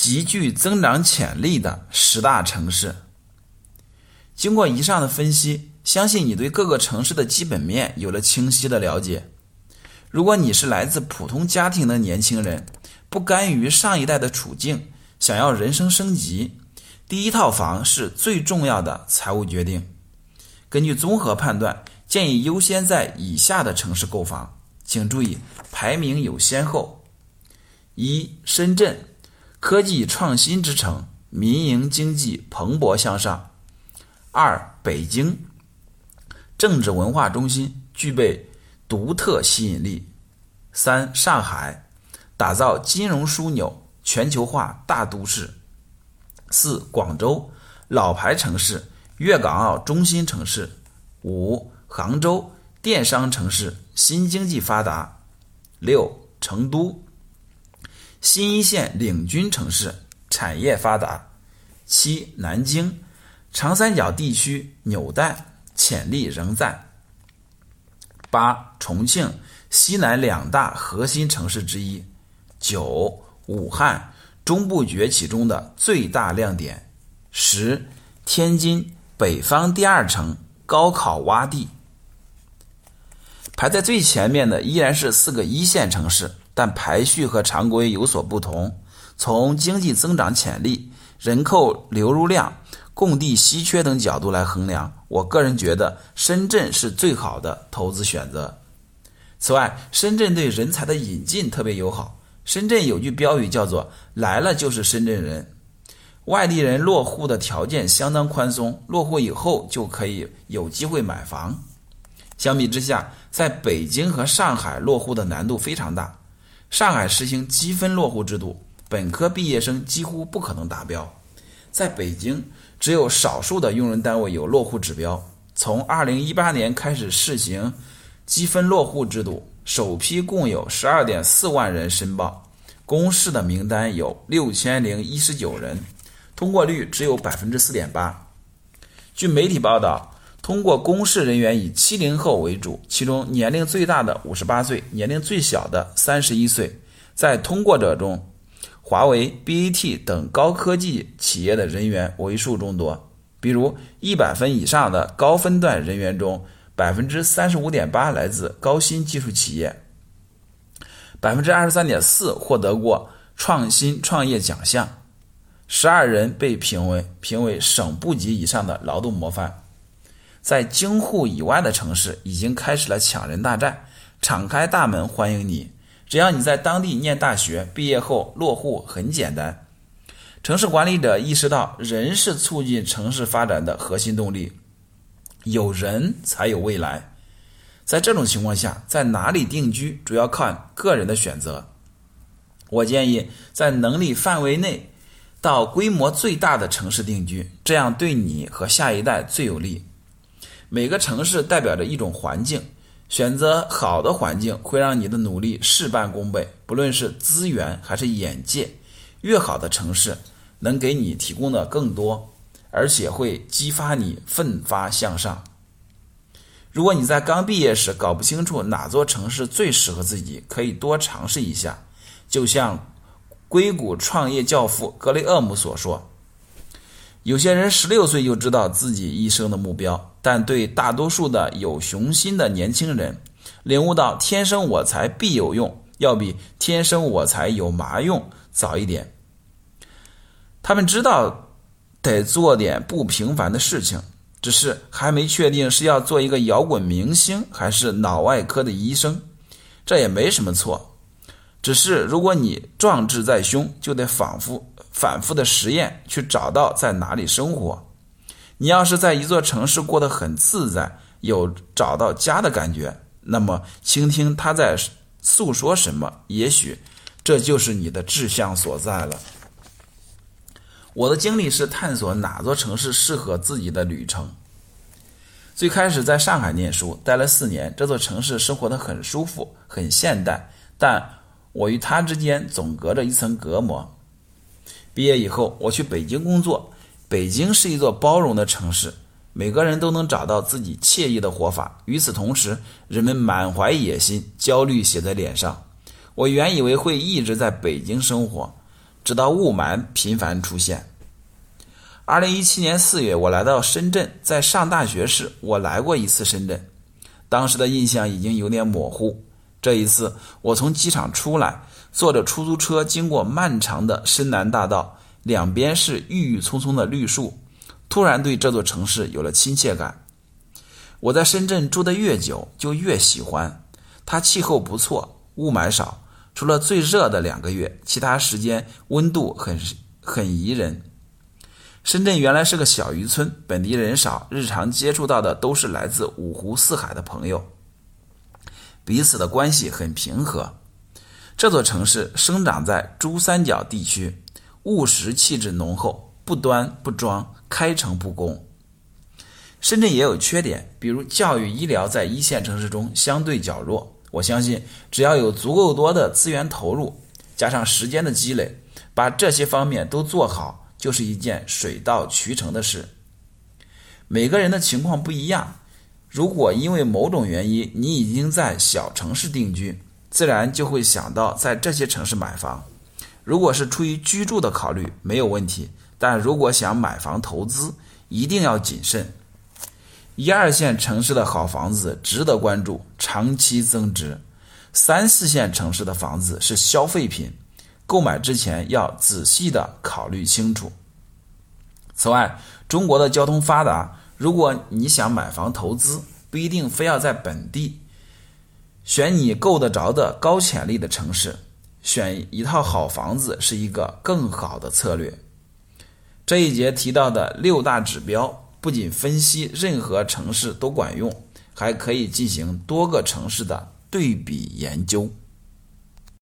极具增长潜力的十大城市。经过以上的分析，相信你对各个城市的基本面有了清晰的了解。如果你是来自普通家庭的年轻人，不甘于上一代的处境，想要人生升级，第一套房是最重要的财务决定。根据综合判断，建议优先在以下的城市购房，请注意排名有先后：一、深圳，科技创新之城，民营经济蓬勃向上；二、北京，政治文化中心，具备独特吸引力；三、上海。打造金融枢纽、全球化大都市。四、广州，老牌城市，粤港澳中心城市。五、杭州，电商城市，新经济发达。六、成都，新一线领军城市，产业发达。七、南京，长三角地区纽带，潜力仍在。八、重庆，西南两大核心城市之一。九，武汉中部崛起中的最大亮点。十，天津北方第二城，高考洼地。排在最前面的依然是四个一线城市，但排序和常规有所不同。从经济增长潜力、人口流入量、供地稀缺等角度来衡量，我个人觉得深圳是最好的投资选择。此外，深圳对人才的引进特别友好。深圳有句标语叫做“来了就是深圳人”，外地人落户的条件相当宽松，落户以后就可以有机会买房。相比之下，在北京和上海落户的难度非常大。上海实行积分落户制度，本科毕业生几乎不可能达标；在北京，只有少数的用人单位有落户指标。从2018年开始试行积分落户制度。首批共有十二点四万人申报，公示的名单有六千零一十九人，通过率只有百分之四点八。据媒体报道，通过公示人员以七零后为主，其中年龄最大的五十八岁，年龄最小的三十一岁。在通过者中，华为、BAT 等高科技企业的人员为数众多。比如，一百分以上的高分段人员中，百分之三十五点八来自高新技术企业，百分之二十三点四获得过创新创业奖项，十二人被评为评为省部级以上的劳动模范。在京沪以外的城市已经开始了抢人大战，敞开大门欢迎你，只要你在当地念大学，毕业后落户很简单。城市管理者意识到，人是促进城市发展的核心动力。有人才有未来，在这种情况下，在哪里定居主要看个人的选择。我建议在能力范围内到规模最大的城市定居，这样对你和下一代最有利。每个城市代表着一种环境，选择好的环境会让你的努力事半功倍。不论是资源还是眼界，越好的城市能给你提供的更多。而且会激发你奋发向上。如果你在刚毕业时搞不清楚哪座城市最适合自己，可以多尝试一下。就像硅谷创业教父格雷厄姆所说：“有些人十六岁就知道自己一生的目标，但对大多数的有雄心的年轻人，领悟到‘天生我材必有用’要比‘天生我材有嘛用’早一点。他们知道。”得做点不平凡的事情，只是还没确定是要做一个摇滚明星还是脑外科的医生，这也没什么错。只是如果你壮志在胸，就得仿佛反复的实验，去找到在哪里生活。你要是在一座城市过得很自在，有找到家的感觉，那么倾听他在诉说什么，也许这就是你的志向所在了。我的经历是探索哪座城市适合自己的旅程。最开始在上海念书，待了四年，这座城市生活的很舒服，很现代，但我与它之间总隔着一层隔膜。毕业以后，我去北京工作。北京是一座包容的城市，每个人都能找到自己惬意的活法。与此同时，人们满怀野心，焦虑写在脸上。我原以为会一直在北京生活。直到雾霾频繁出现。二零一七年四月，我来到深圳，在上大学时，我来过一次深圳，当时的印象已经有点模糊。这一次，我从机场出来，坐着出租车经过漫长的深南大道，两边是郁郁葱葱的绿树，突然对这座城市有了亲切感。我在深圳住的越久，就越喜欢。它气候不错，雾霾少，除了最热的两个月，其他时间温度很很宜人。深圳原来是个小渔村，本地人少，日常接触到的都是来自五湖四海的朋友，彼此的关系很平和。这座城市生长在珠三角地区，务实气质浓厚，不端不装，开诚布公。深圳也有缺点，比如教育、医疗在一线城市中相对较弱。我相信，只要有足够多的资源投入，加上时间的积累，把这些方面都做好。就是一件水到渠成的事。每个人的情况不一样，如果因为某种原因你已经在小城市定居，自然就会想到在这些城市买房。如果是出于居住的考虑，没有问题；但如果想买房投资，一定要谨慎。一二线城市的好房子值得关注，长期增值；三四线城市的房子是消费品。购买之前要仔细的考虑清楚。此外，中国的交通发达，如果你想买房投资，不一定非要在本地，选你够得着的高潜力的城市，选一套好房子是一个更好的策略。这一节提到的六大指标，不仅分析任何城市都管用，还可以进行多个城市的对比研究。